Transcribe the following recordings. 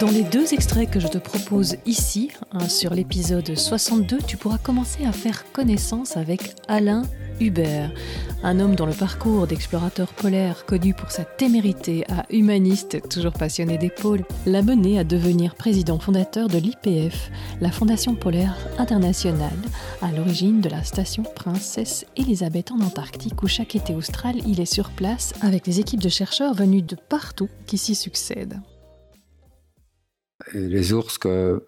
Dans les deux extraits que je te propose ici, sur l'épisode 62, tu pourras commencer à faire connaissance avec Alain Hubert, un homme dont le parcours d'explorateur polaire connu pour sa témérité à humaniste, toujours passionné des pôles, l'a mené à devenir président fondateur de l'IPF, la Fondation polaire internationale, à l'origine de la station Princesse Elisabeth en Antarctique où chaque été austral il est sur place avec des équipes de chercheurs venus de partout qui s'y succèdent. Les ours que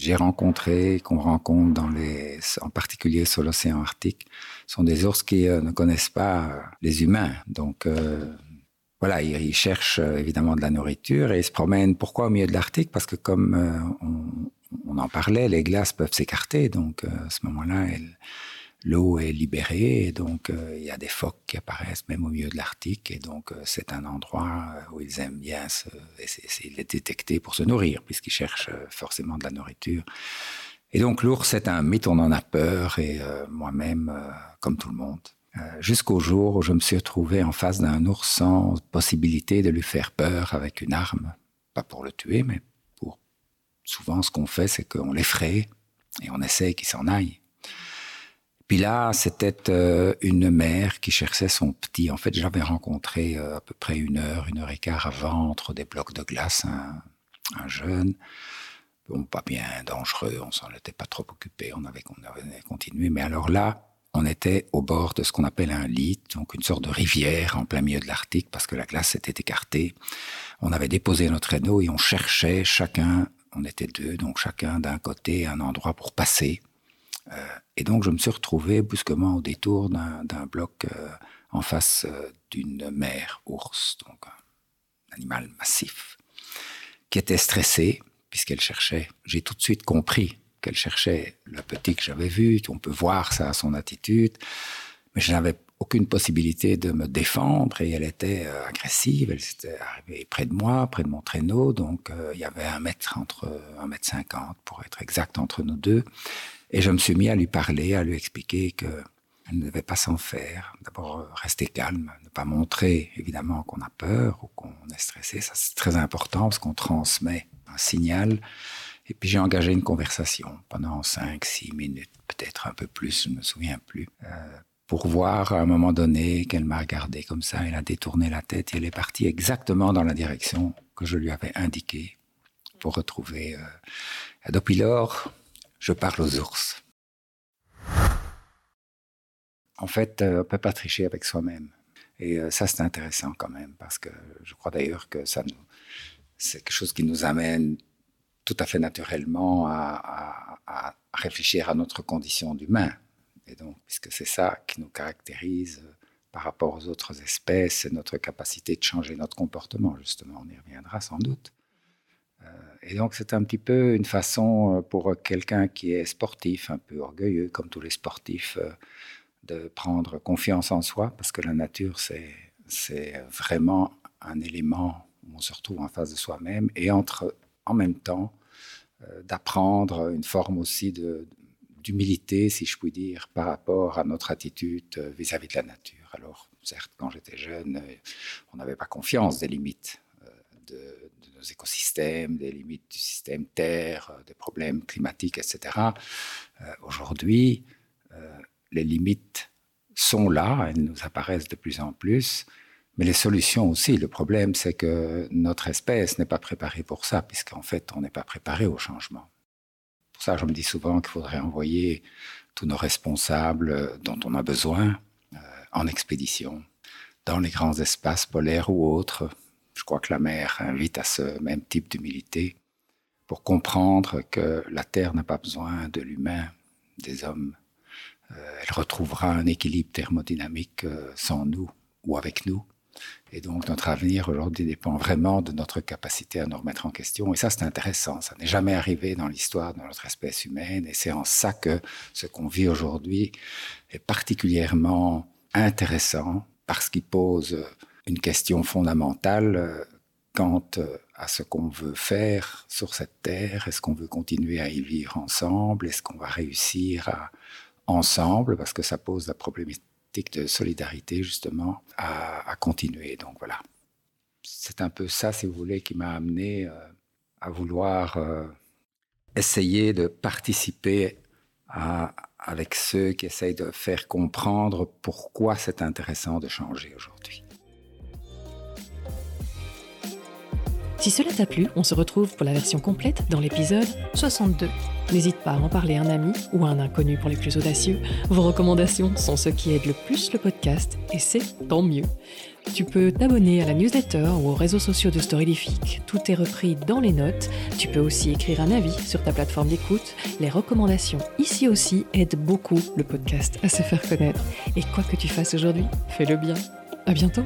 j'ai rencontré, qu'on rencontre dans les, en particulier sur l'océan Arctique, sont des ours qui euh, ne connaissent pas euh, les humains. Donc euh, voilà, ils, cherchent évidemment de la nourriture et ils se promènent. Pourquoi au milieu de l'Arctique? Parce que comme on, on, en parlait, les glaces peuvent s'écarter. Donc à ce moment-là, elles l'eau est libérée et donc euh, il y a des phoques qui apparaissent même au milieu de l'Arctique et donc euh, c'est un endroit euh, où ils aiment bien se, les détecter pour se nourrir puisqu'ils cherchent forcément de la nourriture. Et donc l'ours est un mythe, on en a peur et moi-même, comme tout le monde, jusqu'au jour où je me suis retrouvé en face d'un ours sans possibilité de lui faire peur avec une arme, pas pour le tuer, mais pour souvent ce qu'on fait, c'est qu'on l'effraie et on essaie qu'il s'en aille. Puis là, c'était euh, une mère qui cherchait son petit. En fait, j'avais rencontré euh, à peu près une heure, une heure et quart avant, entre des blocs de glace, un, jeune. Bon, pas bien dangereux, on s'en était pas trop occupé, on avait, on avait continué. Mais alors là, on était au bord de ce qu'on appelle un lit, donc une sorte de rivière en plein milieu de l'Arctique, parce que la glace s'était écartée. On avait déposé notre traîneau et on cherchait chacun, on était deux, donc chacun d'un côté un endroit pour passer. Euh, et donc, je me suis retrouvé brusquement au détour d'un bloc euh, en face euh, d'une mère ours, donc un animal massif, qui était stressée puisqu'elle cherchait. J'ai tout de suite compris qu'elle cherchait le petit que j'avais vu. On peut voir ça à son attitude, mais je n'avais aucune possibilité de me défendre et elle était agressive. Elle s'était arrivée près de moi, près de mon traîneau, donc il y avait un mètre entre un mètre cinquante pour être exact entre nous deux. Et je me suis mis à lui parler, à lui expliquer que elle ne devait pas s'en faire. D'abord, euh, rester calme, ne pas montrer évidemment qu'on a peur ou qu'on est stressé. Ça, c'est très important parce qu'on transmet un signal. Et puis, j'ai engagé une conversation pendant 5, 6 minutes, peut-être un peu plus, je ne me souviens plus, euh, pour voir à un moment donné qu'elle m'a regardé comme ça. Elle a détourné la tête et elle est partie exactement dans la direction que je lui avais indiquée pour retrouver. Euh, depuis lors, je parle aux ours. En fait, euh, on ne peut pas tricher avec soi-même. Et euh, ça, c'est intéressant quand même, parce que je crois d'ailleurs que ça nous, c'est quelque chose qui nous amène tout à fait naturellement à, à réfléchir à notre condition d'humain. Donc, puisque c'est ça qui nous caractérise euh, par rapport aux autres espèces, notre capacité de changer notre comportement, justement. On y reviendra sans doute. Euh, et donc c'est un petit peu une façon euh, pour quelqu'un qui est sportif, un peu orgueilleux, comme tous les sportifs, de prendre confiance en soi, parce que la nature, c'est vraiment un élément où on se retrouve en face de soi-même, et entre, en même temps, d'apprendre une forme aussi de, d'humilité, si je puis dire, par rapport à notre attitude vis-à-vis de la nature. Alors, certes, quand j'étais jeune, on n'avait pas confiance des limites de, nos écosystèmes, des limites du système Terre, euh, des problèmes climatiques, etc. Euh, aujourd'hui, euh, les limites sont là, elles nous apparaissent de plus en plus, mais les solutions aussi. Le problème, c'est que notre espèce n'est pas préparée pour ça, puisqu'en fait, on n'est pas préparé au changement. Pour ça, je me dis souvent qu'il faudrait envoyer tous nos responsables dont on a besoin en expédition, dans les grands espaces polaires ou autres, je crois que la mère invite à ce même type d'humilité pour comprendre que la Terre n'a pas besoin de l'humain, des hommes. Euh, elle retrouvera un équilibre thermodynamique euh, sans nous ou avec nous. Et donc notre avenir aujourd'hui dépend vraiment de notre capacité à nous remettre en question. Et ça, c'est intéressant. Ça n'est jamais arrivé dans l'histoire de notre espèce humaine. Et c'est en ça que ce qu'on vit aujourd'hui est particulièrement intéressant parce qu'il pose une question fondamentale euh, quant euh, à ce qu'on veut faire sur cette terre. Est-ce qu'on veut continuer à y vivre ensemble? Est-ce qu'on va réussir à, ensemble, parce que ça pose la problématique de solidarité, justement, à, continuer. Donc voilà. C'est un peu ça, si vous voulez, qui m'a amené euh, à vouloir euh, essayer de participer avec ceux qui essayent de faire comprendre pourquoi c'est intéressant de changer aujourd'hui. Si cela t'a plu, on se retrouve pour la version complète dans l'épisode 62. N'hésite pas à en parler à un ami ou à un inconnu pour les plus audacieux. Vos recommandations sont ce qui aide le plus le podcast et c'est tant mieux. Tu peux t'abonner à la newsletter ou aux réseaux sociaux de Storylific. Tout est repris dans les notes. Tu peux aussi écrire un avis sur ta plateforme d'écoute. Les recommandations ici aussi aident beaucoup le podcast à se faire connaître. Et quoi que tu fasses aujourd'hui, fais-le bien. À bientôt!